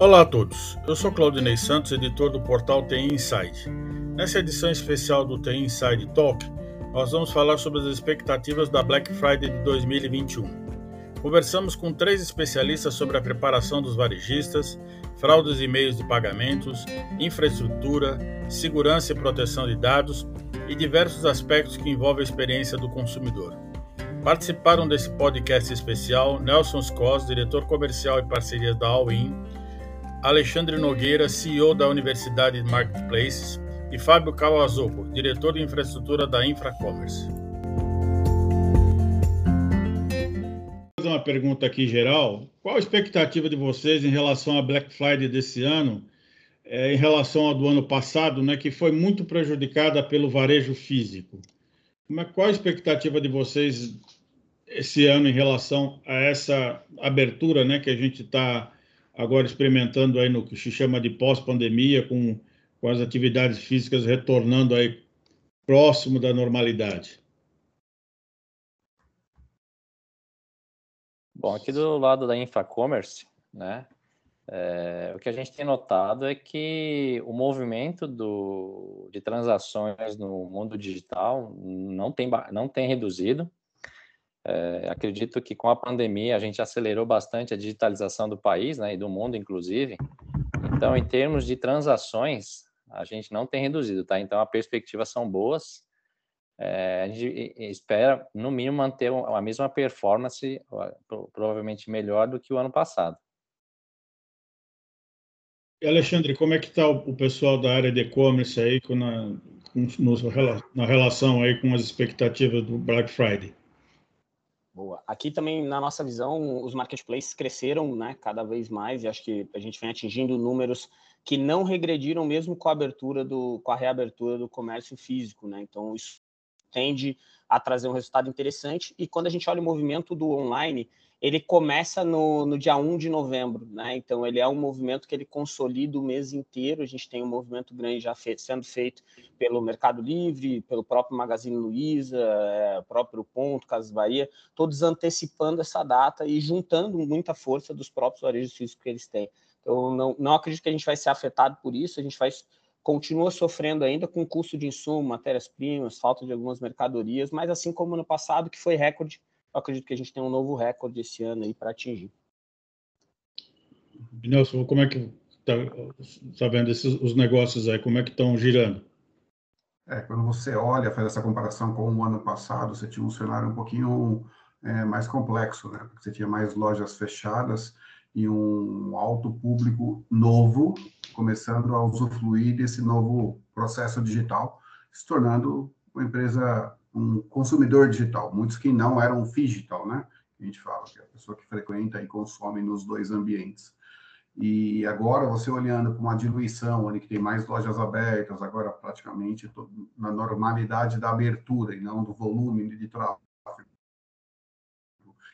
Olá a todos, eu sou Claudinei Santos, editor do portal TI Inside. Nessa edição especial do TI Inside Talk, nós vamos falar sobre as expectativas da Black Friday de 2021. Conversamos com três especialistas sobre a preparação dos varejistas, fraudes e meios de pagamentos, infraestrutura, segurança e proteção de dados e diversos aspectos que envolvem a experiência do consumidor. Participaram desse podcast especial Nelson Scos, diretor comercial e parcerias da All-In, Alexandre Nogueira, CEO da Universidade Marketplaces, e Fábio Kawazopo, diretor de infraestrutura da Infracommerce. Fazer uma pergunta aqui geral. Qual a expectativa de vocês em relação à Black Friday desse ano, é, em relação ao do ano passado, né, que foi muito prejudicada pelo varejo físico? qual a expectativa de vocês esse ano em relação a essa abertura né, que a gente está agora experimentando aí no que se chama de pós-pandemia, com, com as atividades físicas retornando aí próximo da normalidade? Bom, aqui do lado da InfraCommerce, né, é, o que a gente tem notado é que o movimento do, de transações no mundo digital não tem, não tem reduzido, é, acredito que com a pandemia a gente acelerou bastante a digitalização do país né, e do mundo, inclusive. Então, em termos de transações, a gente não tem reduzido, tá? Então, as perspectivas são boas. É, a gente espera, no mínimo, manter a mesma performance, provavelmente melhor do que o ano passado. E Alexandre, como é que está o, pessoal da área de e-commerce aí com na, com, na relação aí com as expectativas do Black Friday? Boa. Aqui também, na nossa visão, os marketplaces cresceram né, cada vez mais e acho que a gente vem atingindo números que não regrediram mesmo com a abertura do, com a reabertura do comércio físico, né? Então isso tende a trazer um resultado interessante. E quando a gente olha o movimento do online, ele começa no, no dia 1 de novembro, né? Então ele é um movimento que ele consolida o mês inteiro. A gente tem um movimento grande já sendo feito pelo Mercado Livre, pelo próprio Magazine Luiza, é, próprio Ponto, Casas Bahia, todos antecipando essa data e juntando muita força dos próprios varejos físicos que eles têm. Então não, não acredito que a gente vai ser afetado por isso. A gente vai continua sofrendo ainda com custo de insumo, matérias-primas, falta de algumas mercadorias, mas assim como no passado, que foi recorde eu acredito que a gente tem um novo recorde esse ano aí para atingir. Nelson, como é que está tá vendo esses, os negócios aí, como é que estão girando? É, quando você olha, faz essa comparação com o ano passado, você tinha um cenário um pouquinho é, mais complexo, né? Porque você tinha mais lojas fechadas e um alto público novo começando a usufruir desse novo processo digital, se tornando uma empresa um consumidor digital, muitos que não eram digital, né? A gente fala que é a pessoa que frequenta e consome nos dois ambientes. E agora, você olhando para uma diluição, onde tem mais lojas abertas, agora praticamente na normalidade da abertura e não do volume de tráfego.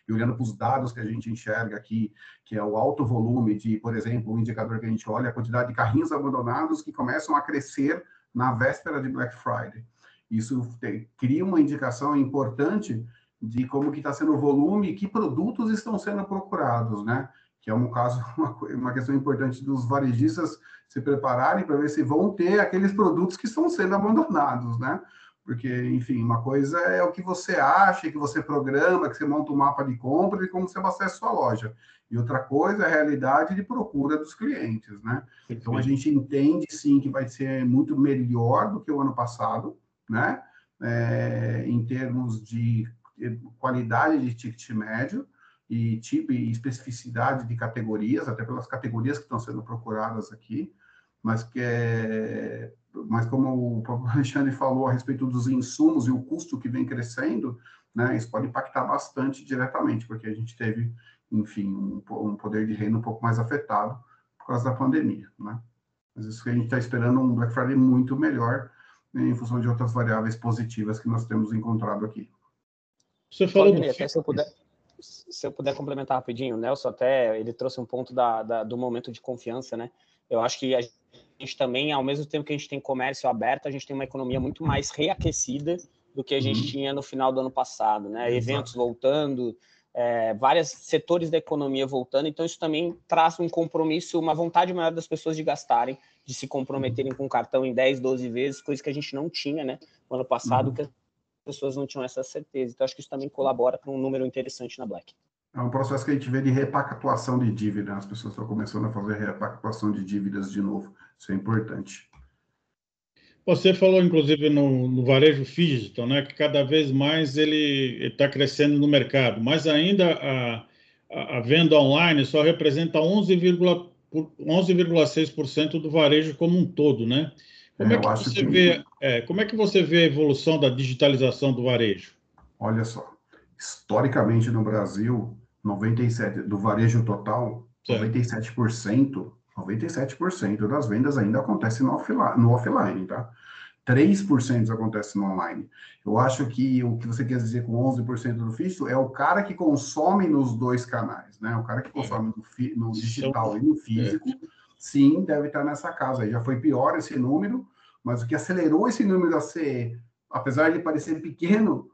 E olhando para os dados que a gente enxerga aqui, que é o alto volume de, por exemplo, o um indicador que a gente olha, a quantidade de carrinhos abandonados que começam a crescer na véspera de Black Friday. Isso cria uma indicação importante de como que está sendo o volume e que produtos estão sendo procurados, né? Que é um caso, uma, uma questão importante dos varejistas se prepararem para ver se vão ter aqueles produtos que estão sendo abandonados, né? Porque, enfim, uma coisa é o que você acha, que você programa, que você monta um mapa de compra e como você abastece sua loja. E outra coisa é a realidade de procura dos clientes, né? Então, a gente entende, sim, que vai ser muito melhor do que o ano passado, né? É, em termos de qualidade de ticket médio e tipo e especificidade de categorias, até pelas categorias que estão sendo procuradas aqui, mas que é, mas como o próprio Alexandre falou a respeito dos insumos e o custo que vem crescendo, né, isso pode impactar bastante diretamente, porque a gente teve, enfim, um, um poder de renda um pouco mais afetado por causa da pandemia, né? Mas isso que a gente está esperando um Black Friday muito melhor em função de outras variáveis positivas que nós temos encontrado aqui. Você falou do... até se eu puder se eu puder complementar rapidinho, o Nelson até ele trouxe um ponto da, da, do momento de confiança, né? Eu acho que a gente também, ao mesmo tempo que a gente tem comércio aberto, a gente tem uma economia muito mais reaquecida do que a gente uhum. tinha no final do ano passado, né? Exato. Eventos voltando, é, vários setores da economia voltando, então isso também traz um compromisso, uma vontade maior das pessoas de gastarem, de se comprometerem com o cartão em 10, 12 vezes, coisa que a gente não tinha, né? No ano passado, uhum. que as pessoas não tinham essa certeza. Então, acho que isso também colabora para um número interessante na Black. É um processo que a gente vê de repactuação de dívida. As pessoas estão começando a fazer repactuação de dívidas de novo. Isso é importante. Você falou, inclusive, no, no varejo digital, né, que cada vez mais ele está crescendo no mercado, mas ainda a, a, a venda online só representa 11,6% do varejo como um todo, né? Como é, é que você que... vê, é, como é que você vê a evolução da digitalização do varejo? Olha só, historicamente no Brasil, 97 do varejo total, certo. 97% 97% das vendas ainda acontecem no offline, no offline tá? 3% acontece no online. Eu acho que o que você quer dizer com 11% do físico é o cara que consome nos dois canais, né? O cara que consome no, no digital e no físico, sim, deve estar nessa casa. Já foi pior esse número, mas o que acelerou esse número a ser, apesar de parecer pequeno,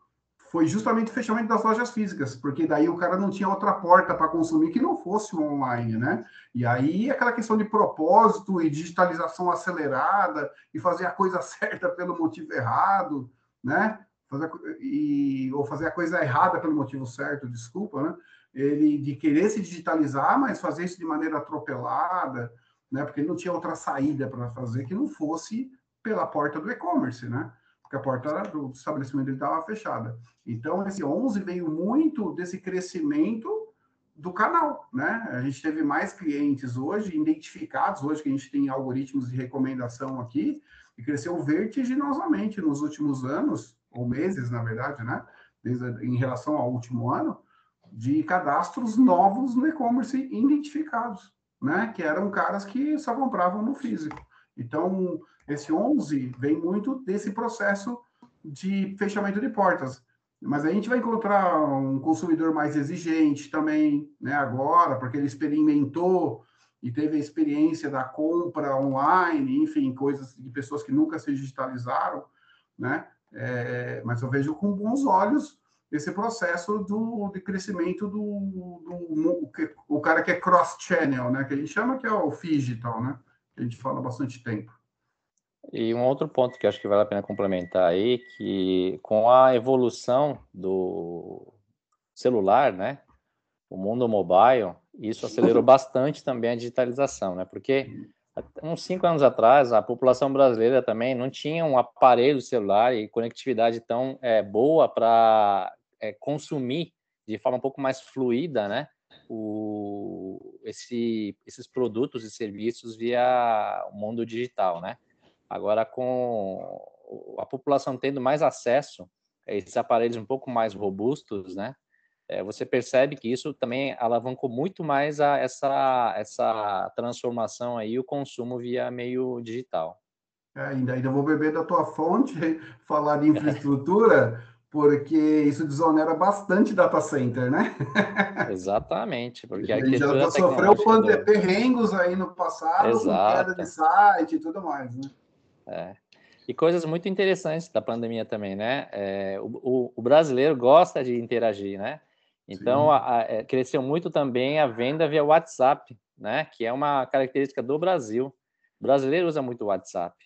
foi justamente o fechamento das lojas físicas, porque daí o cara não tinha outra porta para consumir que não fosse o online, né? E aí aquela questão de propósito e digitalização acelerada e fazer a coisa certa pelo motivo errado, né? Fazer, e, ou fazer a coisa errada pelo motivo certo, desculpa, né? Ele de querer se digitalizar, mas fazer isso de maneira atropelada, né? Porque ele não tinha outra saída para fazer que não fosse pela porta do e-commerce, né? Porque a porta do estabelecimento estava fechada. Então, esse 11 veio muito desse crescimento do canal, né? A gente teve mais clientes hoje identificados, hoje que a gente tem algoritmos de recomendação aqui, e cresceu vertiginosamente nos últimos anos, ou meses, na verdade, né? Desde, em relação ao último ano, de cadastros novos no e-commerce identificados, né? Que eram caras que só compravam no físico. Então, esse 11 vem muito desse processo de fechamento de portas. Mas a gente vai encontrar um consumidor mais exigente também, né, agora, porque ele experimentou e teve a experiência da compra online, enfim, coisas de pessoas que nunca se digitalizaram, né? É, mas eu vejo com bons olhos esse processo do, de crescimento do, do, o cara que é cross-channel, né? Que a gente chama que é o digital, né? Que a gente fala há bastante tempo. E um outro ponto que acho que vale a pena complementar aí, que com a evolução do celular, né, o mundo mobile, isso acelerou bastante também a digitalização, né, porque uns cinco anos atrás a população brasileira também não tinha um aparelho celular e conectividade tão é, boa para é, consumir de forma um pouco mais fluida, né, o, esse, esses produtos e serviços via o mundo digital, né. Agora, com a população tendo mais acesso a esses aparelhos um pouco mais robustos, né? É, você percebe que isso também alavancou muito mais a essa, essa transformação aí, o consumo via meio digital. É, ainda, ainda vou beber da tua fonte, falar de infraestrutura, porque isso desonera bastante data center, né? Exatamente, porque a, gente já sofreu perrengos aí no passado, Exato. com queda de site e tudo mais, né? É. E coisas muito interessantes da pandemia também, né? É, o, o, brasileiro gosta de interagir, né? Então, a, a, é, cresceu muito também a venda via WhatsApp, né? Que é uma característica do Brasil. O brasileiro usa muito o WhatsApp.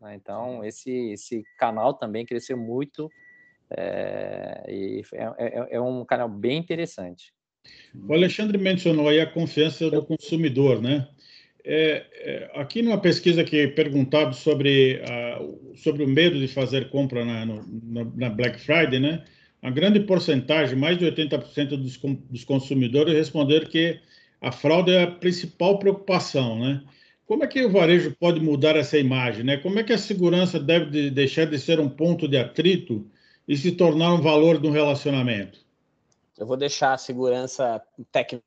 Né? Então, esse, esse canal também cresceu muito é, e é, é, é um canal bem interessante. O Alexandre mencionou aí a confiança do consumidor, né? É, é, aqui numa pesquisa que é perguntado sobre, sobre o medo de fazer compra na, no, na Black Friday, né? A grande porcentagem, mais de 80% dos, dos consumidores responderam que a fraude é a principal preocupação, né? Como é que o varejo pode mudar essa imagem, né? Como é que a segurança deve de deixar de ser um ponto de atrito e se tornar um valor do relacionamento? Eu vou deixar a segurança técnica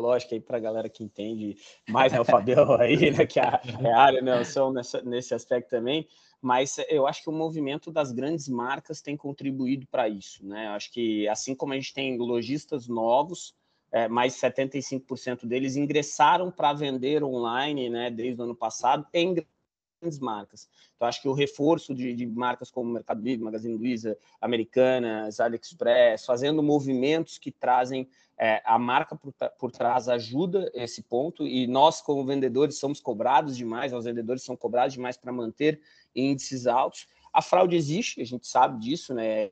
lógica aí para a galera que entende mais, né, o Fabião aí, né, que é a, é a área, né, são nessa, nesse aspecto também, mas eu acho que o movimento das grandes marcas tem contribuído para isso, né, acho que assim como a gente tem lojistas novos, é, mais de 75% deles ingressaram para vender online, né, desde o ano passado, grandes marcas. Então, acho que o reforço de, de marcas como Mercado Livre, Magazine Luiza, Americanas, AliExpress, fazendo movimentos que trazem é, a marca por, por trás ajuda esse ponto, e nós, como vendedores, somos cobrados demais, os vendedores são cobrados demais para manter índices altos. A fraude existe, a gente sabe disso, né?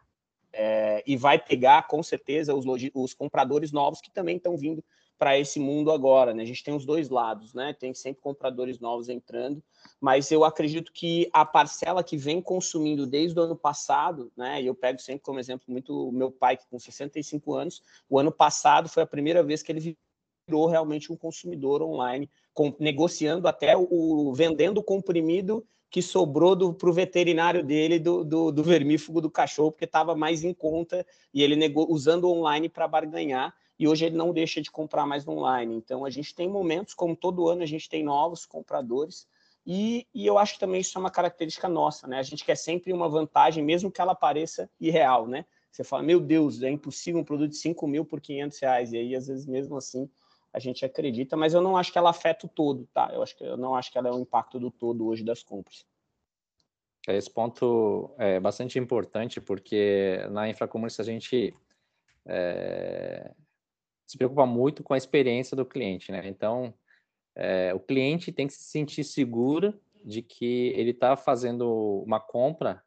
É, e vai pegar, com certeza, os, os compradores novos que também estão vindo para esse mundo agora, né? A gente tem os dois lados, né? Tem sempre compradores novos entrando, mas eu acredito que a parcela que vem consumindo desde o ano passado, né? E eu pego sempre como exemplo muito meu pai que com 65 anos, o ano passado foi a primeira vez que ele virou realmente um consumidor online, com, negociando até o, vendendo o comprimido que sobrou para o veterinário dele do, do, do, vermífugo do cachorro, porque estava mais em conta e ele nego, usando online para barganhar e hoje ele não deixa de comprar mais online. Então a gente tem momentos, como todo ano, a gente tem novos compradores. E, e, eu acho que também isso é uma característica nossa, né? A gente quer sempre uma vantagem, mesmo que ela pareça irreal, né? Você fala, meu Deus, é impossível um produto de 5 mil por 500 reais. E aí, às vezes, mesmo assim, a gente acredita, mas eu não acho que ela afeta o todo, tá? Eu, acho que, eu não acho que ela é o impacto do todo hoje das compras. Esse ponto é bastante importante, porque na infracommerce a gente é, se preocupa muito com a experiência do cliente, né? Então, é, o cliente tem que se sentir seguro de que ele está fazendo uma compra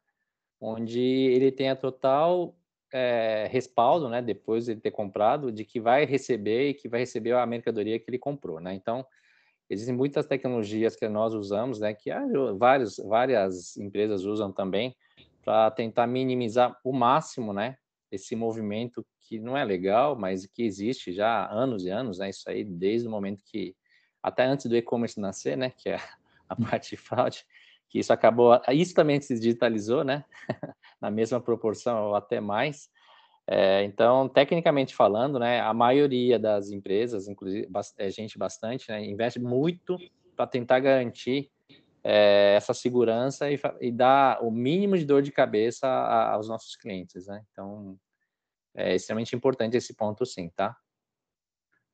onde ele tenha total é, respaldo, né? Depois de ter comprado, de que vai receber e que vai receber a mercadoria que ele comprou, né? Então, existem muitas tecnologias que nós usamos, né? Que vários, várias empresas usam também para tentar minimizar o máximo, né? Esse movimento que não é legal, mas que existe já há anos e anos, né? Isso aí desde o momento que até antes do e-commerce nascer, né? Que é a hum. parte de fraude, que isso acabou, isso também se digitalizou, né? Na mesma proporção ou até mais. É, então, tecnicamente falando, né, a maioria das empresas, inclusive é, gente bastante, né, investe muito para tentar garantir é, essa segurança e, e, dar o mínimo de dor de cabeça aos nossos clientes, né? Então, é extremamente importante esse ponto, sim, tá?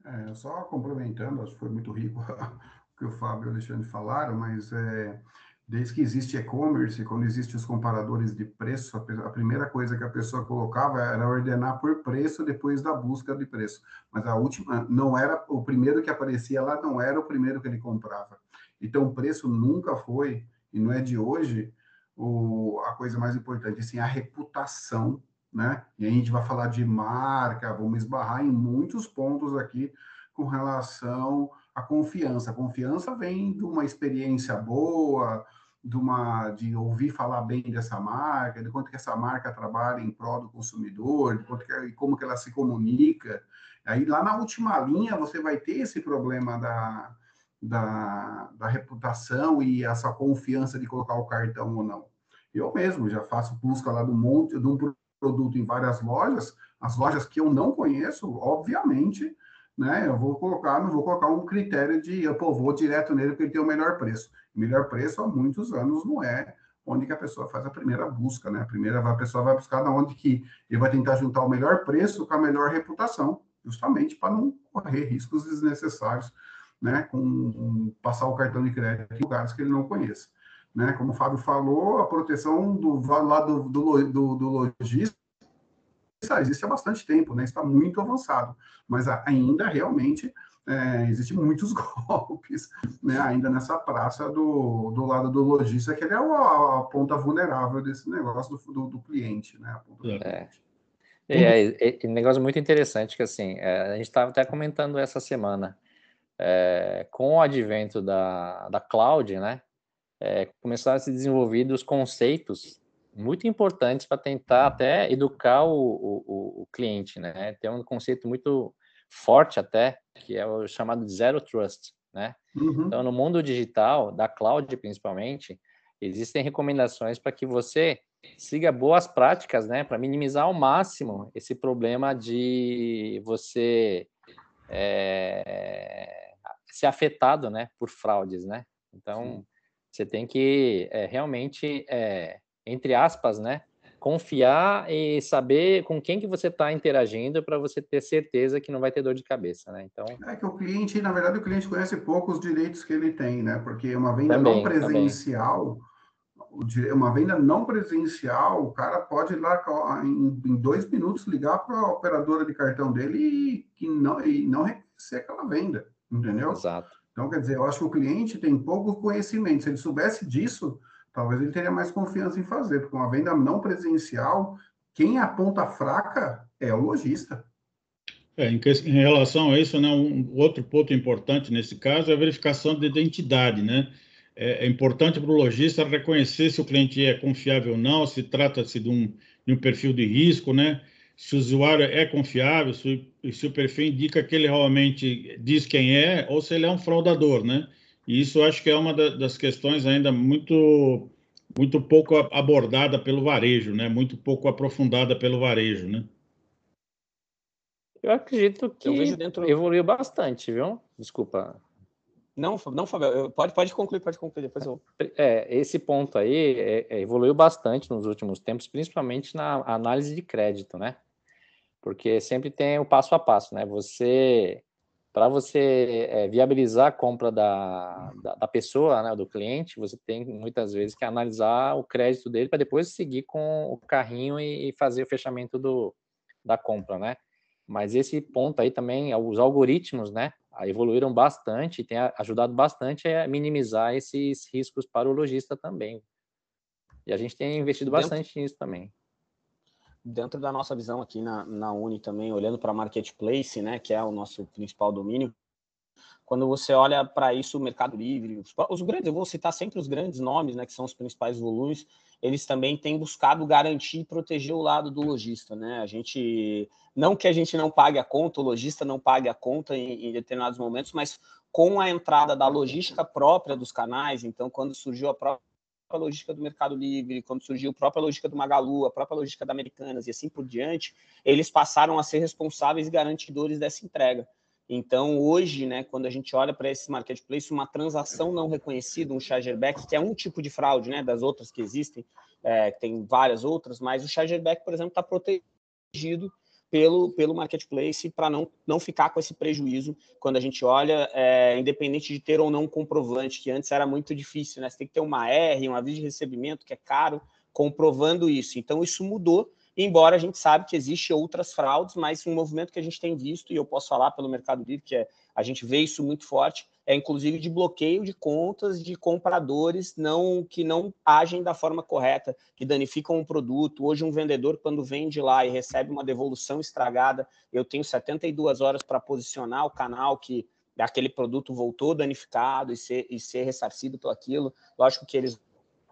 É, só complementando, acho que foi muito rico o que o Fábio e o Alexandre falaram, mas é, desde que existe e-commerce, quando existem os comparadores de preço, a, primeira coisa que a pessoa colocava era ordenar por preço depois da busca de preço. Mas a última, não era o primeiro que aparecia lá, não era o primeiro que ele comprava. Então, o preço nunca foi, e não é de hoje, o, a coisa mais importante, assim, a reputação né? E a gente vai falar de marca, vamos esbarrar em muitos pontos aqui com relação à confiança. A confiança vem de uma experiência boa, de uma de ouvir falar bem dessa marca, de quanto que essa marca trabalha em prol do consumidor, de quanto que, como que ela se comunica. Aí lá na última linha você vai ter esse problema da, da, da reputação e essa confiança de colocar o cartão ou não. Eu mesmo já faço busca lá do monte de um produto em várias lojas, as lojas que eu não conheço, obviamente, né, eu vou colocar, não vou colocar um critério de, eu pô, vou direto nele porque ele tem o melhor preço. O melhor preço há muitos anos não é onde que a pessoa faz a primeira busca, né? A primeira a pessoa vai buscar na onde que ele vai tentar juntar o melhor preço com a melhor reputação, justamente para não correr riscos desnecessários, né? Com passar o cartão de crédito em lugares que ele não conheça. Né? Como o Fábio falou, a proteção do lado do, do, do lojista existe há bastante tempo, né? está muito avançado, mas ainda realmente é, existem muitos golpes né? ainda nessa praça do, do lado do lojista, que ele é a, a ponta vulnerável desse negócio do, do, do cliente. Né? É. É, é, é, um negócio muito interessante que assim, é, a gente estava até comentando essa semana, é, com o advento da, da cloud, né? É, começaram a ser desenvolvidos conceitos muito importantes para tentar até educar o, o, o, cliente, né? Tem um conceito muito forte até, que é o chamado Zero Trust, né? Uhum. Então, no mundo digital, da cloud principalmente, existem recomendações para que você siga boas práticas, né? Para minimizar ao máximo esse problema de você é, ser afetado, né? Por fraudes, né? Então, Sim você tem que é, realmente, é, entre aspas, né, confiar e saber com quem que você está interagindo para você ter certeza que não vai ter dor de cabeça, né? Então é que o cliente, na verdade, o cliente conhece pouco os direitos que ele tem, né? Porque uma venda também, não presencial, também. uma venda não presencial, o cara pode ir lá em, em dois minutos ligar para a operadora de cartão dele e, e não e não reconhecer aquela venda, entendeu? Exato. Então, quer dizer, eu acho que o cliente tem pouco conhecimento. Se ele soubesse disso, talvez ele teria mais confiança em fazer, porque uma venda não presencial, quem aponta fraca é o lojista. É, em, que, em, relação a isso, né, um outro ponto importante nesse caso é a verificação de identidade, né? É, é importante para o lojista reconhecer se o cliente é confiável ou não, se trata-se de um, de um perfil de risco, né? Se o usuário é confiável, se, se o perfil indica que ele realmente diz quem é, ou se ele é um fraudador, né? E isso acho que é uma das questões ainda muito muito pouco abordada pelo varejo, né? Muito pouco aprofundada pelo varejo, né? Eu acredito que eu dentro... evoluiu bastante, viu? Desculpa. Não, não, Fábio, pode, pode concluir, pode concluir, depois eu... É, esse ponto aí é, é, evoluiu bastante nos últimos tempos, principalmente na análise de crédito, né? Porque sempre tem o passo a passo, né? Você para você é, viabilizar a compra da, da, da, pessoa, né, do cliente, você tem muitas vezes que analisar o crédito dele para depois seguir com o carrinho e, e, fazer o fechamento do, da compra, né? Mas esse ponto aí também, os algoritmos, né, evoluíram bastante e tem ajudado bastante a minimizar esses riscos para o lojista também. E a gente tem investido bastante nisso também dentro da nossa visão aqui na, na Uni também, olhando para marketplace, né, que é o nosso principal domínio, quando você olha para isso, o Mercado Livre, os, os, grandes, eu vou citar sempre os grandes nomes, né, que são os principais volumes, eles também têm buscado garantir e proteger o lado do lojista, né? A gente, não que a gente não pague a conta, o lojista não pague a conta em, em determinados momentos, mas com a entrada da logística própria dos canais, então quando surgiu a própria logística do Mercado Livre, quando surgiu a própria logística do Magalu, a própria logística da Americanas e assim por diante, eles passaram a ser responsáveis e garantidores dessa entrega. Então, hoje, né, quando a gente olha para esse marketplace, uma transação não reconhecida, um chargeback, que é um tipo de fraude, né, das outras que existem, é, tem várias outras, mas o chargeback, por exemplo, está protegido pelo, pelo marketplace para não, não ficar com esse prejuízo quando a gente olha, é, independente de ter ou não um comprovante, que antes era muito difícil, né? Você tem que ter uma R, um aviso de recebimento, que é caro, comprovando isso. Então, isso mudou, embora a gente sabe que existe outras fraudes, mas um movimento que a gente tem visto, e eu posso falar pelo Mercado Livre, que é, a gente vê isso muito forte, é inclusive de bloqueio de contas de compradores não que não agem da forma correta, que danificam o produto. Hoje, um vendedor, quando vende lá e recebe uma devolução estragada, eu tenho 72 horas para posicionar o canal que aquele produto voltou danificado e ser, e ser ressarcido por aquilo. Lógico que eles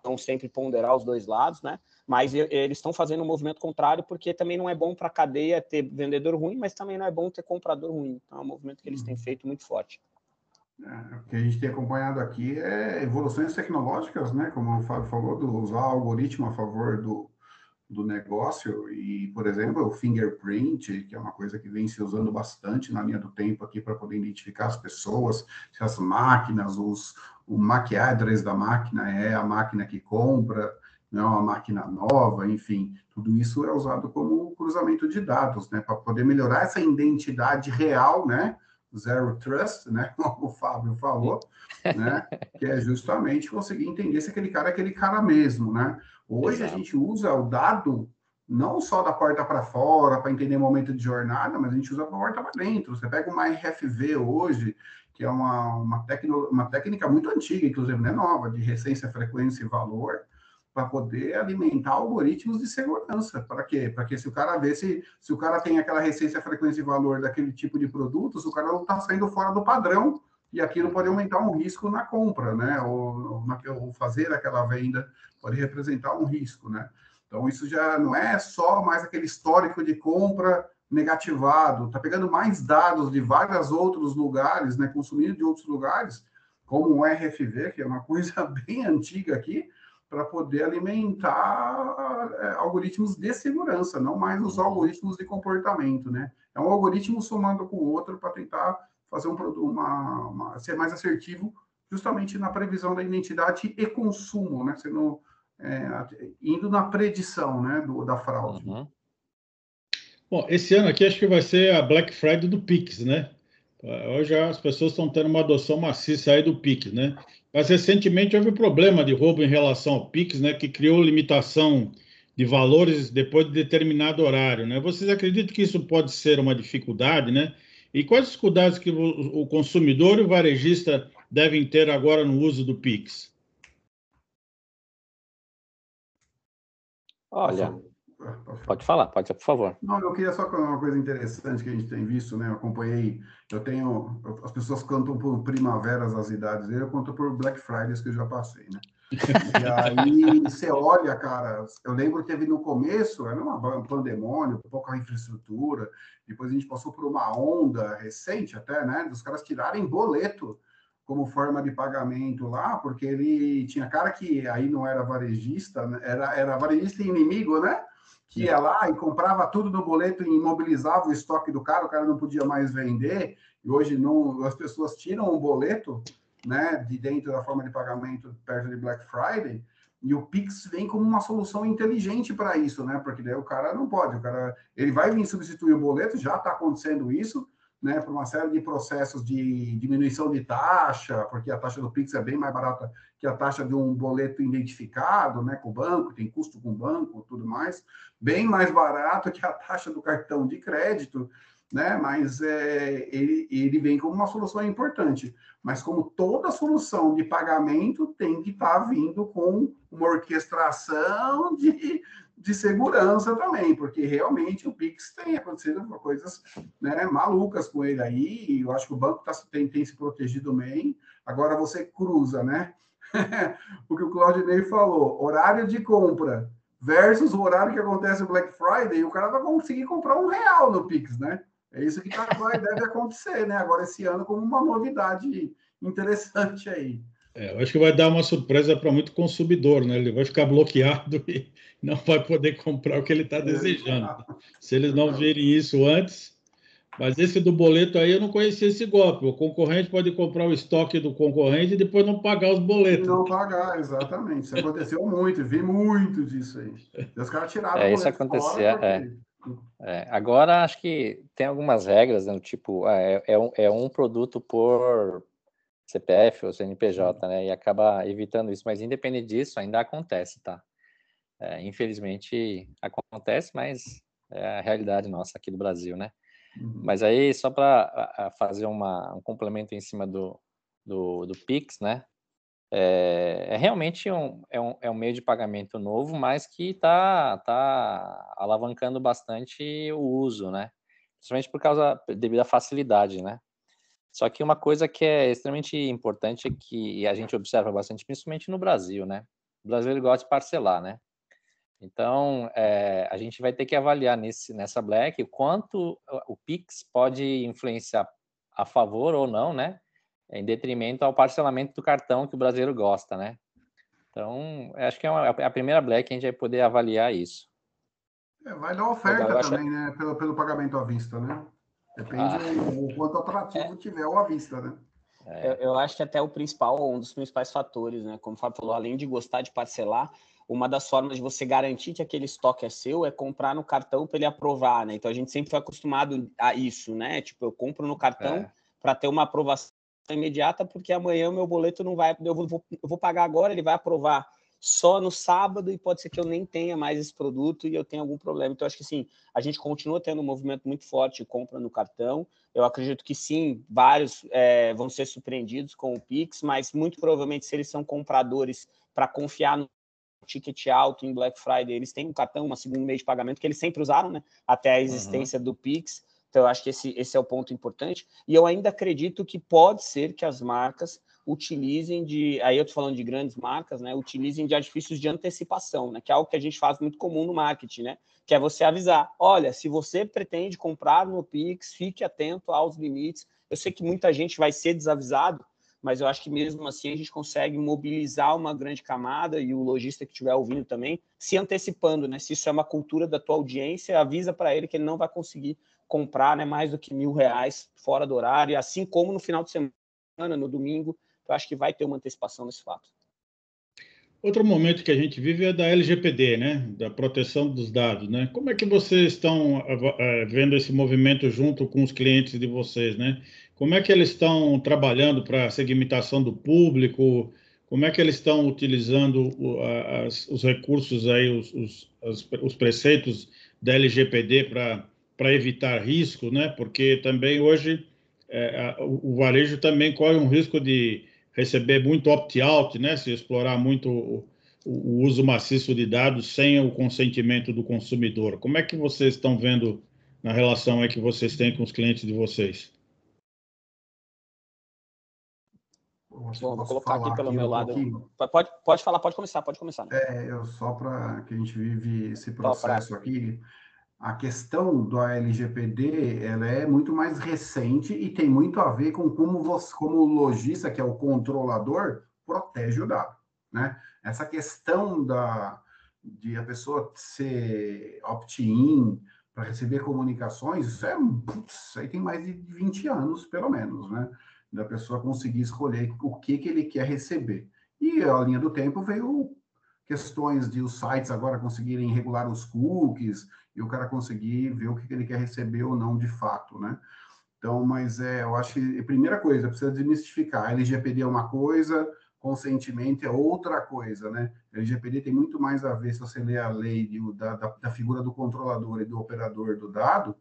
vão sempre ponderar os dois lados, né? Mas eles estão fazendo um movimento contrário porque também não é bom para a cadeia ter vendedor ruim, mas também não é bom ter comprador ruim. Então é um movimento que eles têm uhum. feito muito forte. É, o que a gente tem acompanhado aqui é evoluções tecnológicas, né? Como o Fábio falou, do usar algoritmo a favor do, do negócio e, por exemplo, o fingerprint, que é uma coisa que vem se usando bastante na linha do tempo aqui para poder identificar as pessoas, se as máquinas, os, o address da máquina é a máquina que compra, não é uma máquina nova, enfim, tudo isso é usado como cruzamento de dados, né? Para poder melhorar essa identidade real, né? Zero Trust, né, como o Fábio falou, né, que é justamente conseguir entender se aquele cara é aquele cara mesmo, né? Hoje Exato. a gente usa o dado não só da porta para fora para entender o momento de jornada, mas a gente usa a porta para dentro. Você pega uma RFV hoje, que é uma, uma, tecno, uma técnica muito antiga, inclusive não é nova, de recência, frequência e valor, para poder alimentar algoritmos de segurança. Para quê? Para que se o cara vê se, se o cara tem aquela receita, frequência e valor daquele tipo de produtos, o cara não está saindo fora do padrão e aquilo pode aumentar um risco na compra, né? Ou, ou fazer aquela venda pode representar um risco, né? Então isso já não é só mais aquele histórico de compra negativado, está pegando mais dados de vários outros lugares, né? Consumindo de outros lugares, como o RFV, que é uma coisa bem antiga aqui, para poder alimentar é, algoritmos de segurança, não mais os uhum. algoritmos de comportamento, né? É um algoritmo somando com o outro para tentar fazer um uma, uma, ser mais assertivo, justamente na previsão da identidade e consumo, né? Sendo é, indo na predição né, do, da fraude. Uhum. Bom, esse ano aqui acho que vai ser a Black Friday do Pix, né? Hoje as pessoas estão tendo uma adoção maciça aí do Pix, né? Mas recentemente houve problema de roubo em relação ao Pix, né? Que criou limitação de valores depois de determinado horário, né? Vocês acreditam que isso pode ser uma dificuldade, né? E quais dificuldades que o consumidor e o varejista devem ter agora no uso do Pix? Olha, pode falar, pode, por favor. Não, eu queria só contar uma coisa interessante que a gente tem visto, né? Eu acompanhei, eu tenho, as pessoas cantam por primaveras as idades, eu conto por Black Fridays que eu já passei, né? E aí você olha, cara, eu lembro que teve no começo, era uma, um pandemônio, pouca infraestrutura, depois a gente passou por uma onda recente até, né, dos caras tirarem boleto como forma de pagamento lá, porque ele tinha cara que aí não era varejista, né, era, era varejista inimigo, né? Que ia lá e comprava tudo no boleto e imobilizava o estoque do cara, o cara não podia mais vender, e hoje não, as pessoas tiram o boleto né, de dentro da forma de pagamento perto de Black Friday, e o Pix vem como uma solução inteligente para isso, né? Porque daí o cara não pode, o cara ele vai vir substituir o boleto, já está acontecendo isso, né? Por uma série de processos de diminuição de taxa, porque a taxa do Pix é bem mais barata que a taxa de um boleto identificado, né? Com o banco, tem custo com o banco, tudo mais, bem mais barato que a taxa do cartão de crédito né? Mas é, ele, ele vem como uma solução importante. Mas como toda solução de pagamento tem que estar tá vindo com uma orquestração de, de segurança também, porque realmente o Pix tem acontecido coisas né, malucas com ele aí, eu acho que o banco tá, tem, tem se protegido bem. Agora você cruza, né? o que o Claudinei falou, horário de compra versus o horário que acontece o Black Friday, o cara vai conseguir comprar um real no Pix, né? É isso que tá, vai, deve acontecer, né? Agora, esse ano, como uma novidade interessante aí. É, eu acho que vai dar uma surpresa para muito consumidor, né? Ele vai ficar bloqueado e não vai poder comprar o que ele está é, desejando. Se eles não virem isso antes. Mas esse do boleto aí eu não conhecia esse golpe. O concorrente pode comprar o estoque do concorrente e depois não pagar os boletos. Não pagar, exatamente. Isso aconteceu muito, vi muito disso aí. Os caras tiraram é, isso acontecia, é. É, agora acho que tem algumas regras, né, tipo, ah, é, é, um, é um produto por CPF ou CNPJ, né? E acaba evitando isso, mas independente disso, ainda acontece, tá? É, infelizmente acontece, mas é a realidade nossa aqui do Brasil, né? Uhum. Mas aí, só para fazer uma, um complemento em cima do, do, do Pix, né? É, é realmente um, é, um, é um meio de pagamento novo, mas que está tá alavancando bastante o uso, né? Principalmente por causa, devido à facilidade, né? Só que uma coisa que é extremamente importante é que a gente observa bastante, principalmente no Brasil, né? O brasileiro gosta de parcelar, né? Então, é, a gente vai ter que avaliar nesse, nessa Black o quanto o Pix pode influenciar a favor ou não, né? em detrimento ao parcelamento do cartão que o brasileiro gosta, né? Então, acho que é, uma, é a primeira Black que a gente vai poder avaliar isso. É, vai dar oferta também, né? Pelo, pelo pagamento à vista, né? Depende ah. o quanto atrativo é. tiver o à vista, né? É. Eu, eu, acho que até o principal, um dos principais fatores, né? Como o Fábio falou, além de gostar de parcelar, uma das formas de você garantir que aquele estoque é seu é comprar no cartão para ele aprovar, né? Então a gente sempre foi acostumado a isso, né? Tipo, eu compro no cartão é. para ter uma aprovação imediata, porque amanhã o meu boleto não vai, eu vou, eu vou pagar agora, ele vai aprovar só no sábado e pode ser que eu nem tenha mais esse produto e eu tenha algum problema. Então, acho que sim, a gente continua tendo um movimento muito forte de compra no cartão. Eu acredito que sim, vários é, vão ser surpreendidos com o Pix, mas muito provavelmente, se eles são compradores para confiar no ticket alto em Black Friday, eles têm um cartão, uma segunda meio de pagamento que eles sempre usaram, né? Até a existência uhum. do Pix. Então, eu acho que esse, esse é o ponto importante. E eu ainda acredito que pode ser que as marcas utilizem de, aí eu estou falando de grandes marcas, né? Utilizem de artifícios de antecipação, né? Que é algo que a gente faz muito comum no marketing, né? Que é você avisar, olha, se você pretende comprar no Pix, fique atento aos limites. Eu sei que muita gente vai ser desavisado, mas eu acho que mesmo assim a gente consegue mobilizar uma grande camada e o lojista que estiver ouvindo também, se antecipando, né? Se isso é uma cultura da tua audiência, avisa para ele que ele não vai conseguir comprar né, mais do que mil reais fora do horário, assim como no final de semana, no domingo. Eu acho que vai ter uma antecipação nesse fato. Outro momento que a gente vive é da LGPD, né? Da proteção dos dados, né? Como é que vocês estão é, vendo esse movimento junto com os clientes de vocês, né? Como é que eles estão trabalhando para a segmentação do público? Como é que eles estão utilizando os recursos aí, os, os, os preceitos da LGPD para evitar risco, né? Porque também hoje é, o varejo também corre um risco de receber muito opt-out, né? Se explorar muito o, o, uso maciço de dados sem o consentimento do consumidor. Como é que vocês estão vendo na relação aí que vocês têm com os clientes de vocês? Bom, vou colocar aqui pelo aqui meu um lado. Pode, pode falar, pode começar, pode começar. Né? É, eu só para que a gente vive esse processo aqui, a questão do LGPD ela é muito mais recente e tem muito a ver com como você, como o lojista, que é o controlador, protege o dado, né? Essa questão da de a pessoa ser opt-in para receber comunicações, isso é aí tem mais de 20 anos, pelo menos, né? Da pessoa conseguir escolher o que que ele quer receber. E a linha do tempo veio questões de os sites agora conseguirem regular os cookies, e o cara conseguir ver o que ele quer receber ou não de fato, né? Então, mas é, eu acho que primeira coisa, precisa desmistificar. LGPD é uma coisa, consentimento é outra coisa, né? LGPD tem muito mais a ver, se você ler a lei de, da, da, figura do controlador e do operador do dado,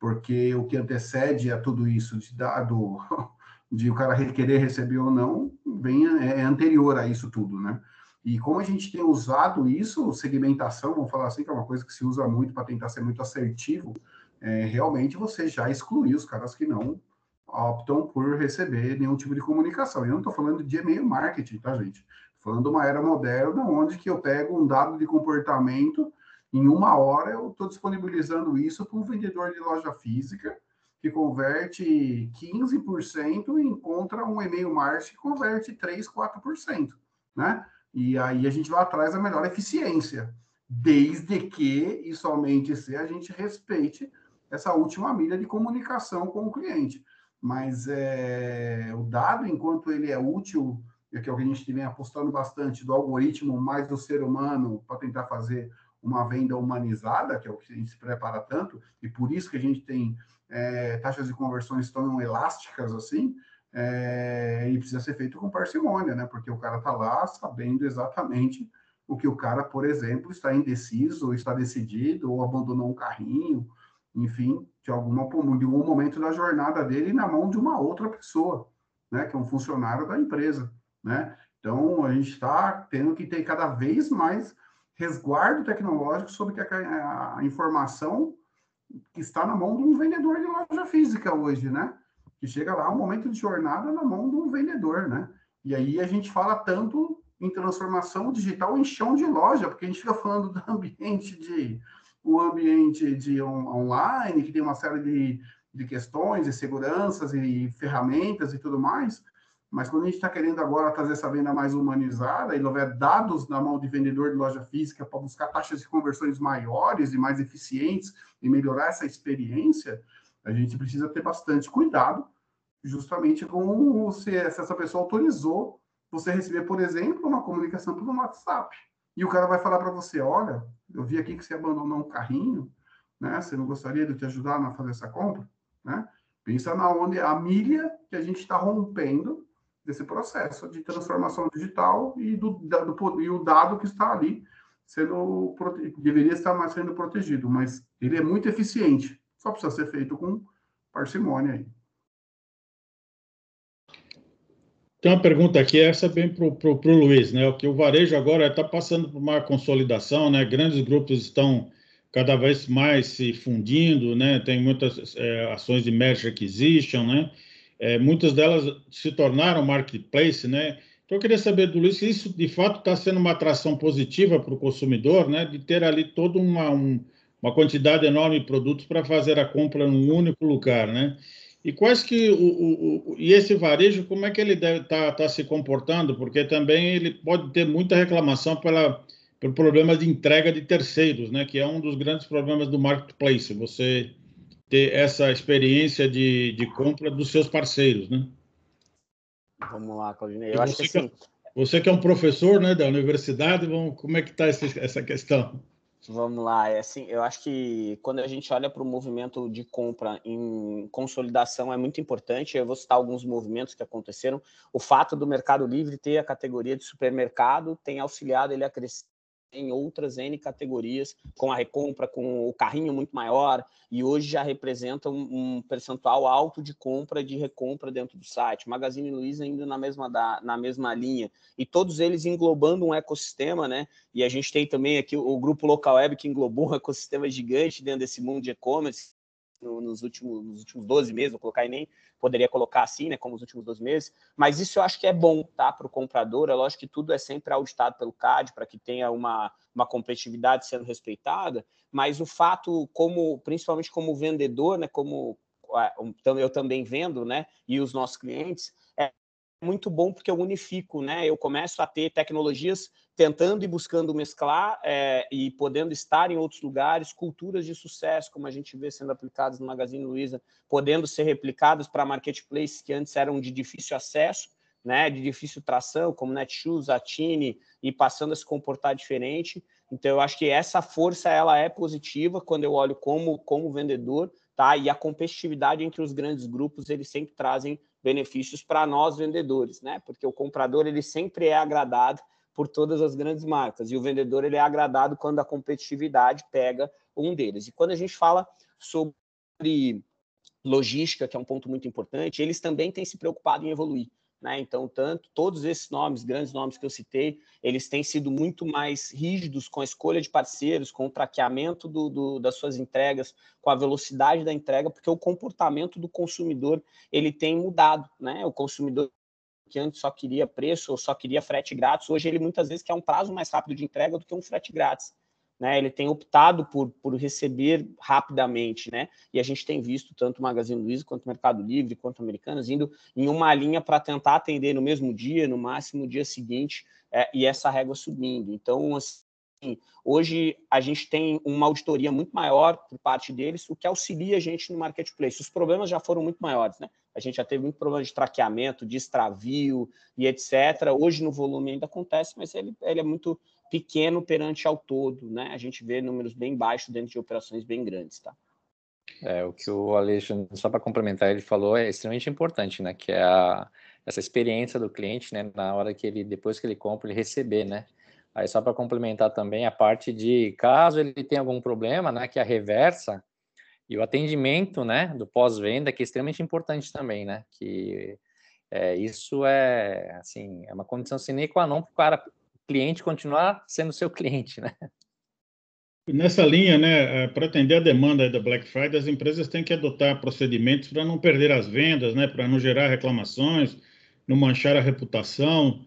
porque o que antecede a tudo isso de dado, de o cara querer receber ou não, vem, é anterior a isso tudo, né? E como a gente tem usado isso, segmentação, vamos falar assim, que é uma coisa que se usa muito para tentar ser muito assertivo, é, realmente você já excluiu os caras que não optam por receber nenhum tipo de comunicação. Eu não estou falando de e-mail marketing, tá, gente? Estou falando de uma era moderna onde que eu pego um dado de comportamento, em uma hora eu estou disponibilizando isso para um vendedor de loja física que converte 15% e encontra um e-mail marketing que converte 3, 4%, né? E aí a gente vai atrás da melhor eficiência, desde que e somente se a gente respeite essa última milha de comunicação com o cliente. Mas é, o dado, enquanto ele é útil, e que é o que a gente vem apostando bastante do algoritmo mais do ser humano para tentar fazer uma venda humanizada, que é o que a gente se prepara tanto, e por isso que a gente tem é, taxas de conversões tão elásticas assim, é, e precisa ser feito com parcimônia, né? Porque o cara está lá sabendo exatamente o que o cara, por exemplo, está indeciso, está decidido, ou abandonou um carrinho, enfim, de, alguma, de algum momento da jornada dele na mão de uma outra pessoa, né? Que é um funcionário da empresa, né? Então, a gente está tendo que ter cada vez mais resguardo tecnológico sobre a, a informação que está na mão de um vendedor de loja física hoje, né? Que chega lá um momento de jornada na mão um vendedor, né? E aí a gente fala tanto em transformação digital em chão de loja, porque a gente fica falando do ambiente de o ambiente de on, online, que tem uma série de, de questões e seguranças e ferramentas e tudo mais, mas quando a gente está querendo agora trazer essa venda mais humanizada e houver dados na mão de vendedor de loja física para buscar taxas de conversões maiores e mais eficientes e melhorar essa experiência, a gente precisa ter bastante cuidado, justamente com se, essa pessoa autorizou você receber, por exemplo, uma comunicação pelo WhatsApp. E o cara vai falar para você: olha, eu vi aqui que você abandonou um carrinho, né? Você não gostaria de te ajudar a fazer essa compra? Né? Pensa na onde a milha que a gente está rompendo desse processo de transformação digital e do, do, e o dado que está ali sendo deveria estar mais sendo protegido, mas ele é muito eficiente. Só precisa ser feito com parcimônia aí. Tem uma pergunta aqui, essa bem para o Luiz, né? O que o varejo agora está passando por uma consolidação, né? Grandes grupos estão cada vez mais se fundindo, né? Tem muitas é, ações de merge acquisition, né? É, muitas delas se tornaram marketplace, né? Então eu queria saber do Luiz se isso de fato está sendo uma atração positiva para o consumidor, né? De ter ali toda uma, um, uma quantidade enorme de produtos para fazer a compra num único lugar, né? E quais que o, o, o, e esse varejo como é que ele deve estar tá, tá se comportando? Porque também ele pode ter muita reclamação pela por problemas de entrega de terceiros, né? Que é um dos grandes problemas do marketplace. Você ter essa experiência de, de compra dos seus parceiros, né? Vamos lá, Claudinei. Eu acho que assim, Você que é um professor né, da universidade, vamos, como é que está essa questão? Vamos lá, é assim, eu acho que quando a gente olha para o movimento de compra em consolidação é muito importante. Eu vou citar alguns movimentos que aconteceram. O fato do Mercado Livre ter a categoria de supermercado tem auxiliado ele a crescer em outras N categorias, com a recompra, com o carrinho muito maior, e hoje já representa um, percentual alto de compra de recompra dentro do site. Magazine Luiza ainda na mesma, da, na mesma linha, e todos eles englobando um ecossistema, né? E a gente tem também aqui o, o grupo Local Web que englobou um ecossistema gigante dentro desse mundo de e-commerce, no, nos, últimos, nos últimos 12 meses, vou colocar aí nem poderia colocar assim, né, como os últimos 12 meses, mas isso eu acho que é bom, tá, para o comprador, é lógico que tudo é sempre auditado pelo CAD, para que tenha uma, uma competitividade sendo respeitada, mas o fato, como principalmente como vendedor, né, como eu também vendo, né, e os nossos clientes, muito bom porque eu unifico, né, eu começo a ter tecnologias tentando e buscando mesclar é, e podendo estar em outros lugares, culturas de sucesso, como a gente vê sendo aplicadas no Magazine Luiza, podendo ser replicadas para marketplaces que antes eram de difícil acesso, né, de difícil tração, como Netshoes, Atine, e passando a se comportar diferente. Então, eu acho que essa força ela é positiva quando eu olho como, como vendedor, tá? E a competitividade entre os grandes grupos, eles sempre trazem benefícios para nós vendedores, né? Porque o comprador ele sempre é agradado por todas as grandes marcas. E o vendedor ele é agradado quando a competitividade pega um deles. E quando a gente fala sobre logística, que é um ponto muito importante, eles também têm se preocupado em evoluir. Né? Então, tanto todos esses nomes, grandes nomes que eu citei, eles têm sido muito mais rígidos com a escolha de parceiros, com o traqueamento do, do, das suas entregas, com a velocidade da entrega, porque o comportamento do consumidor ele tem mudado. Né? O consumidor que antes só queria preço ou só queria frete grátis, hoje ele muitas vezes quer um prazo mais rápido de entrega do que um frete grátis. Né, ele tem optado por, por receber rapidamente, né? E a gente tem visto tanto o Magazine Luiza quanto o Mercado Livre, quanto Americanas indo em uma linha para tentar atender no mesmo dia, no máximo no dia seguinte, é, e essa régua subindo. Então, assim, hoje a gente tem uma auditoria muito maior por parte deles, o que auxilia a gente no marketplace. Os problemas já foram muito maiores, né? A gente já teve muito problema de traqueamento, de extravio e etc. Hoje no volume ainda acontece, mas ele, ele é muito pequeno perante ao todo, né? A gente vê números bem baixos dentro de operações bem grandes, tá? É, o que o Alexandre, só para complementar, ele falou é extremamente importante, né? Que é a, essa experiência do cliente, né? Na hora que ele, depois que ele compra, ele receber, né? Aí só para complementar também a parte de caso ele tenha algum problema, né? Que é a reversa e o atendimento, né? Do pós-venda que é extremamente importante também, né? Que é, isso é assim é uma condição sine qua non para o cara cliente continuar sendo seu cliente, né? Nessa linha, né, é, para atender a demanda da Black Friday, as empresas têm que adotar procedimentos para não perder as vendas, né, para não gerar reclamações, não manchar a reputação.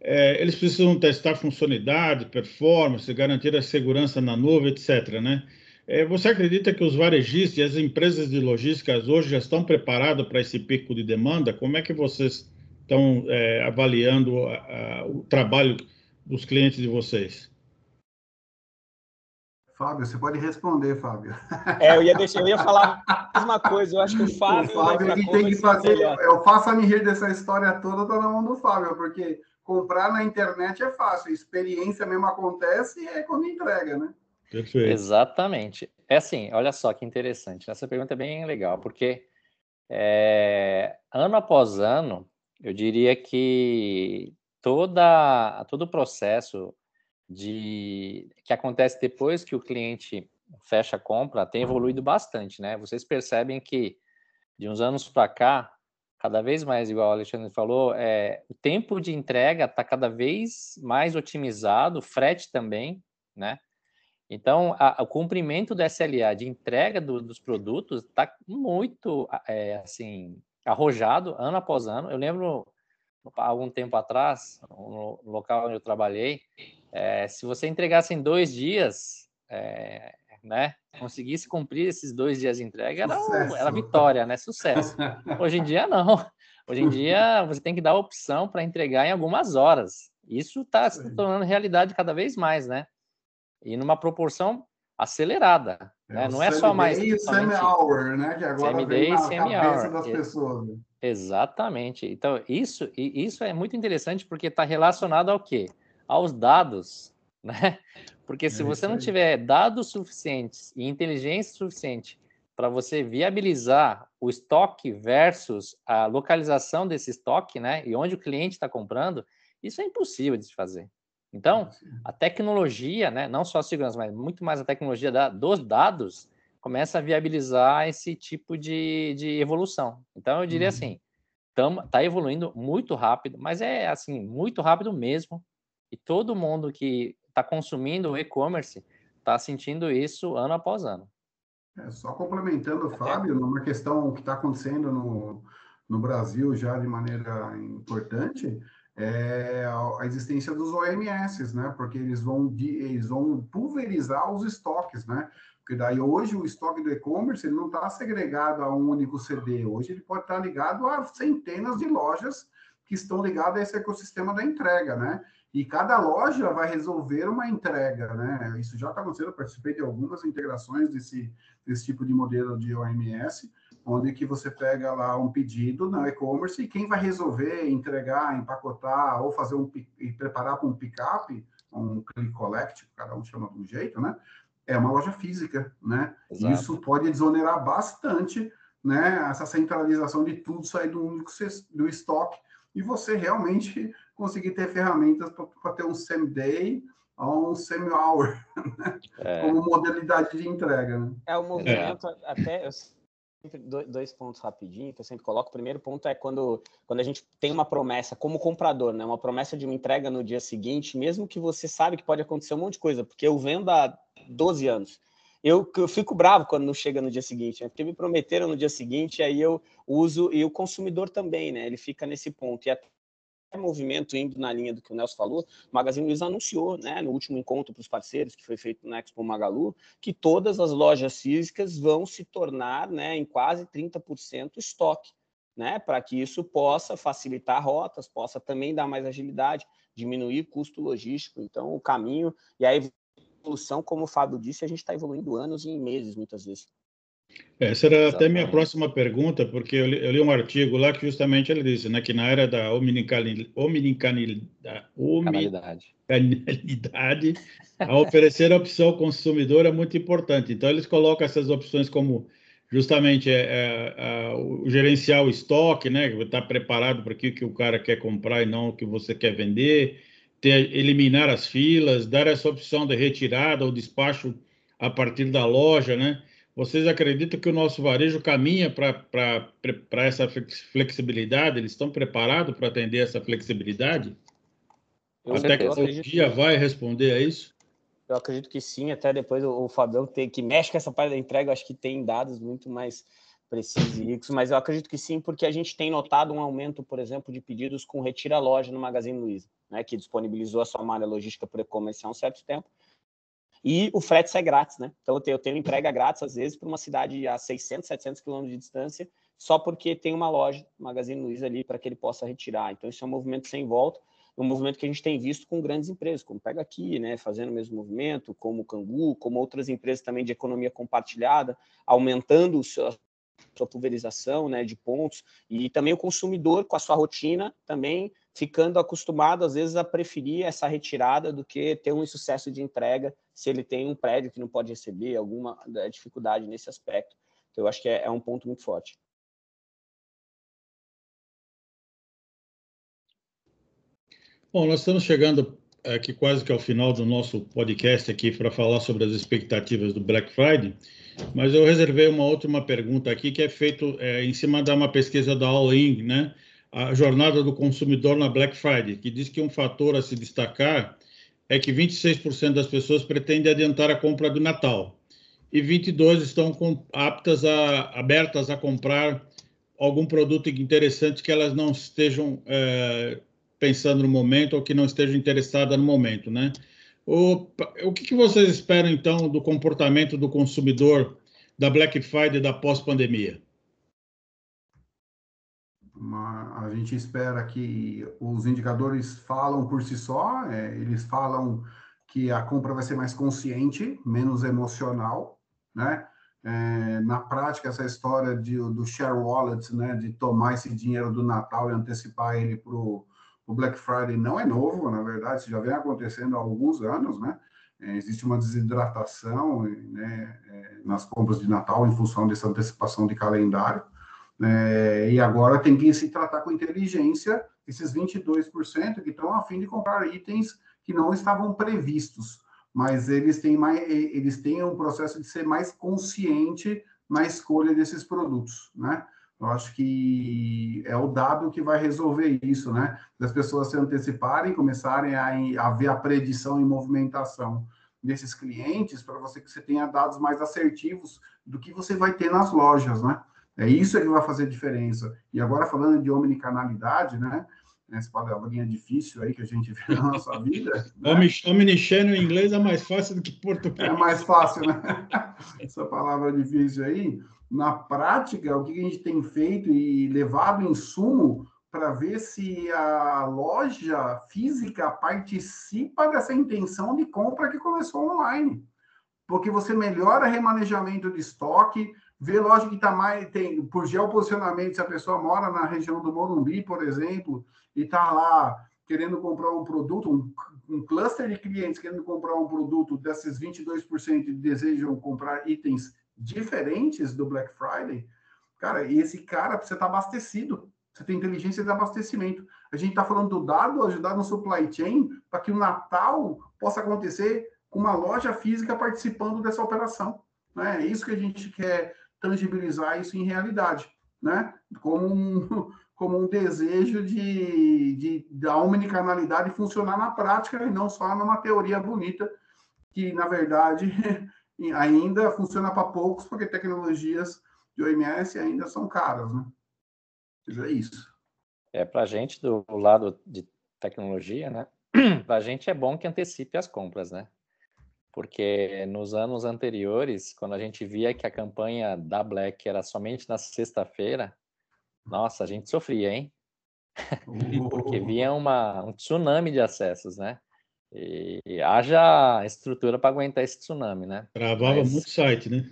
É, eles precisam testar funcionalidade, performance, garantir a segurança na nuvem, etc. Né? É, você acredita que os varejistas e as empresas de logística hoje já estão preparados para esse pico de demanda? Como é que vocês estão é, avaliando a, a, o trabalho dos clientes de vocês? Fábio, você pode responder, Fábio. É, eu ia deixar, eu ia falar a mesma coisa. Eu acho que o Fábio. O Fábio ele tem que fazer. Eu faço a me rir dessa história toda, tá na mão do Fábio, porque comprar na internet é fácil, experiência mesmo acontece é quando entrega, né? Perfeito. Exatamente. É assim, olha só que interessante. Essa pergunta é bem legal, porque é, ano após ano, eu diria que toda, todo o processo de que acontece depois que o cliente fecha a compra tem evoluído bastante, né? Vocês percebem que de uns anos para cá, cada vez mais, igual o Alexandre falou, é, o tempo de entrega está cada vez mais otimizado, o frete também, né? Então, a, o cumprimento do SLA de entrega do, dos produtos está muito, é, assim, arrojado ano após ano. Eu lembro algum tempo atrás, no local onde eu trabalhei, é, se você entregasse em dois dias, é, né, conseguisse cumprir esses dois dias de entrega, era, era vitória, né, sucesso. Hoje em dia, não. Hoje em dia, você tem que dar opção para entregar em algumas horas. Isso está se tornando realidade cada vez mais, né? E numa proporção acelerada. É, né? Não é só mais. E semi-hour, né? Que agora vem na cabeça das pessoas. Exatamente. Então, isso, isso é muito interessante porque está relacionado ao quê? Aos dados, né? Porque se é você não tiver dados suficientes e inteligência suficiente para você viabilizar o estoque versus a localização desse estoque, né? E onde o cliente está comprando, isso é impossível de se fazer. Então, a tecnologia, né, não só a segurança, mas muito mais a tecnologia da, dos dados, começa a viabilizar esse tipo de, de evolução. Então, eu diria uhum. assim, está evoluindo muito rápido, mas é assim, muito rápido mesmo. E todo mundo que está consumindo o e-commerce está sentindo isso ano após ano. É, só complementando o Fábio, numa questão que está acontecendo no, no Brasil já de maneira importante, é a existência dos OMS, né? Porque eles vão, eles vão pulverizar os estoques, né? Porque daí hoje o estoque do e-commerce não está segregado a um único CD. Hoje ele pode estar tá ligado a centenas de lojas que estão ligadas a esse ecossistema da entrega, né? E cada loja vai resolver uma entrega, né? Isso já está acontecendo. Eu participei de algumas integrações desse, desse tipo de modelo de OMS onde que você pega lá um pedido na e-commerce e quem vai resolver entregar, empacotar ou fazer um e preparar para um pick-up, um click collect, cada um chama de um jeito, né? É uma loja física, né? Exato. Isso pode desonerar bastante, né? Essa centralização de tudo sair do único do estoque e você realmente conseguir ter ferramentas para ter um same-day ou um semi-hour, né? é. como modalidade de entrega. Né? É o movimento, é. até dois pontos rapidinho que eu sempre coloco. O primeiro ponto é quando, quando a gente tem uma promessa como comprador, né? Uma promessa de uma entrega no dia seguinte, mesmo que você sabe que pode acontecer um monte de coisa, porque eu vendo há 12 anos. Eu, eu fico bravo quando não chega no dia seguinte, né? porque me prometeram no dia seguinte, aí eu uso, e o consumidor também, né? Ele fica nesse ponto. E até movimento indo na linha do que o Nelson falou, o Magazine Luiza anunciou, né, no último encontro para os parceiros que foi feito na Expo Magalu, que todas as lojas físicas vão se tornar, né, em quase 30% estoque, né, para que isso possa facilitar rotas, possa também dar mais agilidade, diminuir custo logístico. Então, o caminho e a evolução, como o Fábio disse, a gente está evoluindo anos e meses, muitas vezes. Essa era Exatamente. até minha próxima pergunta, porque eu li, eu li, um artigo lá que justamente ele disse né, que na era da omnicanalidade, a oferecer a opção ao consumidor é muito importante. Então, eles colocam essas opções como justamente é, é, é, o gerenciar o estoque, né, estar preparado para aquilo que o cara quer comprar e não o que você quer vender, ter, eliminar as filas, dar essa opção de retirada ou despacho a partir da loja, né? Vocês acreditam que o nosso varejo caminha para essa flexibilidade? Eles estão preparados para atender essa flexibilidade? Eu a tecnologia vai responder a isso? Eu acredito que sim, até depois o, o Fabião tem, que mexe com essa parte da entrega, acho que tem dados muito mais precisos e ricos, mas eu acredito que sim, porque a gente tem notado um aumento, por exemplo, de pedidos com retira loja no Magazine Luiza, né, que disponibilizou a sua malha logística para e-commerce há um certo tempo, e o frete sai grátis, né? Então eu tenho, eu tenho entrega grátis, às vezes, para uma cidade a 600, 700 quilômetros de distância, só porque tem uma loja, Magazine Luiza ali, para que ele possa retirar. Então isso é um movimento sem volta, um movimento que a gente tem visto com grandes empresas, como Pega Aqui, né, fazendo o mesmo movimento, como o Cangu, como outras empresas também de economia compartilhada, aumentando seu, sua pulverização né, de pontos, e também o consumidor com a sua rotina também ficando acostumado, às vezes, a preferir essa retirada do que ter um sucesso de entrega se ele tem um prédio que não pode receber, alguma né, dificuldade nesse aspecto. Então, eu acho que é, é um ponto muito forte. Bom, nós estamos chegando aqui quase que ao final do nosso podcast aqui para falar sobre as expectativas do Black Friday, mas eu reservei uma última pergunta aqui que é feito é, em cima de uma pesquisa da All In, né? a jornada do consumidor na Black Friday, que diz que um fator a se destacar é que 26% das pessoas pretendem adiantar a compra do Natal e 22 estão com, aptas a abertas a comprar algum produto interessante que elas não estejam é, pensando no momento ou que não estejam interessadas no momento, né? O, o que, que vocês esperam então do comportamento do consumidor da Black Friday da pós-pandemia? A gente espera que os indicadores falam por si só, é, eles falam que a compra vai ser mais consciente, menos emocional, né? É, na prática, essa história de, do share wallet, né, de tomar esse dinheiro do Natal e antecipar ele para o Black Friday, não é novo, na verdade, isso já vem acontecendo há alguns anos, né? É, existe uma desidratação né, é, nas compras de Natal em função dessa antecipação de calendário. É, e agora tem que se tratar com inteligência esses 22% que estão a fim de comprar itens que não estavam previstos, mas eles têm, mais, eles têm um processo de ser mais consciente na escolha desses produtos, né? Eu acho que é o dado que vai resolver isso, né? Das pessoas se anteciparem, começarem a, a ver a predição e movimentação desses clientes para você que você tenha dados mais assertivos do que você vai ter nas lojas, né? É isso que vai fazer diferença. E agora falando de omnicanalidade, né? Essa palavrinha difícil aí que a gente vê na nossa vida. Né? Omnichannel em inglês é mais fácil do que português. É mais fácil, né? Essa palavra difícil aí na prática, o que a gente tem feito e levado em sumo para ver se a loja física participa dessa intenção de compra que começou online. Porque você melhora remanejamento de estoque, vê loja que está mais. Tem, por geoposicionamento, se a pessoa mora na região do Morumbi, por exemplo, e está lá querendo comprar um produto, um, um, cluster de clientes querendo comprar um produto, desses 22% desejam comprar itens diferentes do Black Friday, cara, esse cara precisa estar abastecido. Você tem inteligência de abastecimento. A gente está falando do dado ajudar no supply chain para que o Natal possa acontecer com uma loja física participando dessa operação. Né? É isso que a gente quer tangibilizar isso em realidade, né? Como um, como um desejo de, de da omnicanalidade funcionar na prática e não só numa teoria bonita que na verdade ainda funciona para poucos, porque tecnologias de OMS ainda são caras, né? É isso. É, para a gente, do lado de tecnologia, né? Para a gente é bom que antecipe as compras, né? Porque nos anos anteriores, quando a gente via que a campanha da Black era somente na sexta-feira, nossa, a gente sofria, hein? Porque vinha uma, um tsunami de acessos, né? E haja estrutura para aguentar esse tsunami, né? Travava Mas... muito site, né?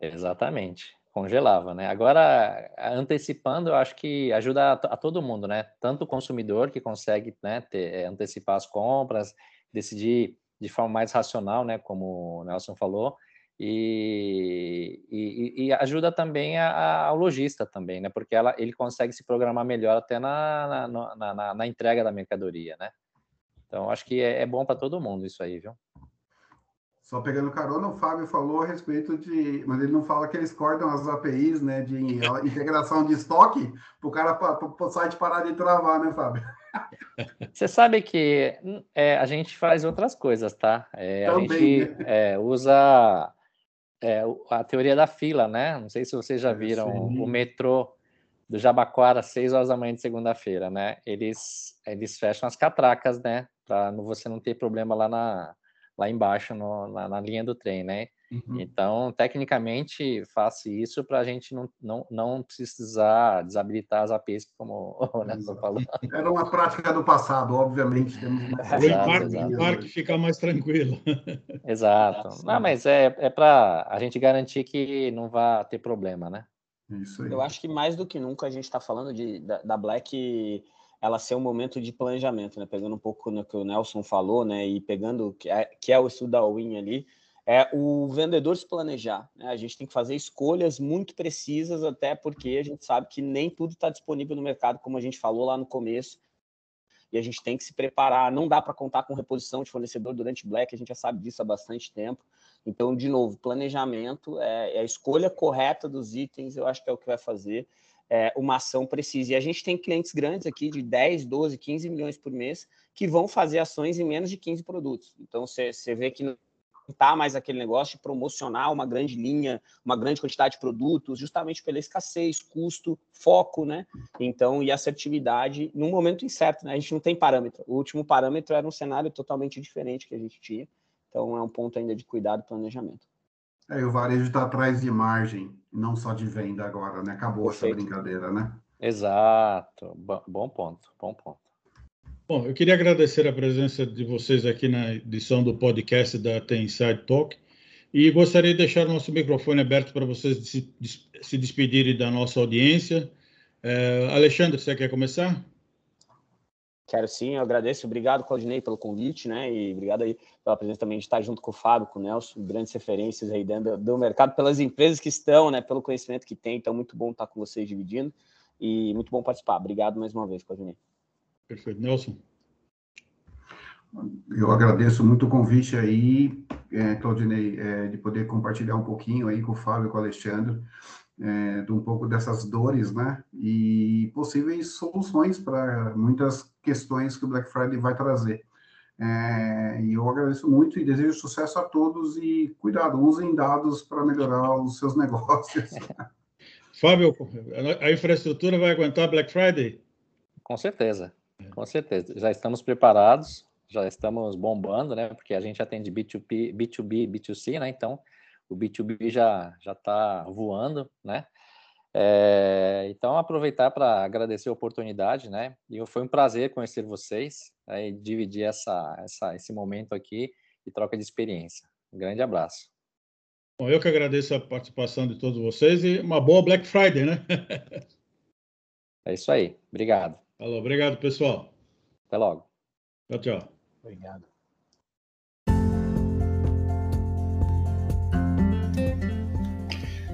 Exatamente, congelava, né? Agora, antecipando, eu acho que ajuda a, a todo mundo, né? Tanto o consumidor que consegue né, ter, é, antecipar as compras, decidir de forma mais racional, né? Como o Nelson falou, e, e, e, ajuda também a, a, ao lojista também, né? Porque ela, ele consegue se programar melhor até na, na, na, na entrega da mercadoria, né? Então, acho que é, é bom para todo mundo isso aí, viu? Só pegando carona, o Fábio falou a respeito de. Mas ele não fala que eles cortam as APIs, né? De integração de estoque, para o cara, para o site parar de travar, né, Fábio? Você sabe que é, a gente faz outras coisas, tá? É, Também, a gente né? é, usa é, a teoria da fila, né? Não sei se vocês já viram o metrô do Jabaquara às 6 horas da manhã de segunda-feira, né? Eles, eles fecham as catracas, né? para você não ter problema lá na lá embaixo no, na, na, linha do trem, né? Uhum. Então, tecnicamente, faça isso para a gente não, não, não precisar desabilitar as APIs, como o Nelson falou. Era uma prática do passado, obviamente. Temos o parque ficar mais tranquilo. Exato. Não, mas é, é para a gente garantir que não vai ter problema, né? Isso aí. Eu acho que mais do que nunca a gente está falando de, da, da Black ela ser um momento de planejamento, né? Pegando um pouco no que o Nelson falou, né? E pegando que é, que é o estudo da Win ali, é o vendedor se planejar. Né? A gente tem que fazer escolhas muito precisas, até porque a gente sabe que nem tudo está disponível no mercado, como a gente falou lá no começo. E a gente tem que se preparar. Não dá para contar com reposição de fornecedor durante Black, a gente já sabe disso há bastante tempo. Então, de novo, planejamento é, é a escolha correta dos itens, eu acho que é o que vai fazer é, uma ação precisa. E a gente tem clientes grandes aqui de 10, 12, 15 milhões por mês que vão fazer ações em menos de 15 produtos. Então você vê que não está mais aquele negócio de promocionar uma grande linha, uma grande quantidade de produtos, justamente pela escassez, custo, foco, né? Então, e assertividade no momento incerto, né? A gente não tem parâmetro. O último parâmetro era um cenário totalmente diferente que a gente tinha. Então, é um ponto ainda de cuidado e planejamento. É, o varejo está atrás de margem, não só de venda agora, né? Acabou Perfeito. essa brincadeira, né? Exato. Bom ponto, bom ponto. Bom, eu queria agradecer a presença de vocês aqui na edição do podcast da Tem Inside Talk e gostaria de deixar o nosso microfone aberto para vocês se, se despedirem da nossa audiência. É, Alexandre, você quer começar? Quero sim, eu agradeço. Obrigado, Claudinei, pelo convite, né? E obrigado aí pela presença também de estar junto com o Fábio, com o Nelson, grandes referências aí dentro do mercado, pelas empresas que estão, né? Pelo conhecimento que tem. Então, muito bom estar com vocês dividindo e muito bom participar. Obrigado mais uma vez, Claudinei. Perfeito. Nelson? Eu agradeço muito o convite aí, é, Claudinei, é, de poder compartilhar um pouquinho aí com o Fábio e com o Alexandre, é, de um pouco dessas dores, né? E possíveis soluções para muitas questões que o Black Friday vai trazer. É, e eu agradeço muito e desejo sucesso a todos e cuidado, usem dados para melhorar os seus negócios. Fábio, a infraestrutura vai aguentar Black Friday? Com certeza. Com certeza. Já estamos preparados, já estamos bombando, né? Porque a gente atende B2B, B2B, B2C, né? Então, o B2B já já está voando, né? É, então, aproveitar para agradecer a oportunidade, né? E foi um prazer conhecer vocês né, e dividir essa, essa, esse momento aqui e troca de experiência. Um grande abraço. Bom, eu que agradeço a participação de todos vocês e uma boa Black Friday, né? é isso aí. Obrigado. Alô, obrigado, pessoal. Até logo. Tchau, tchau. Obrigado.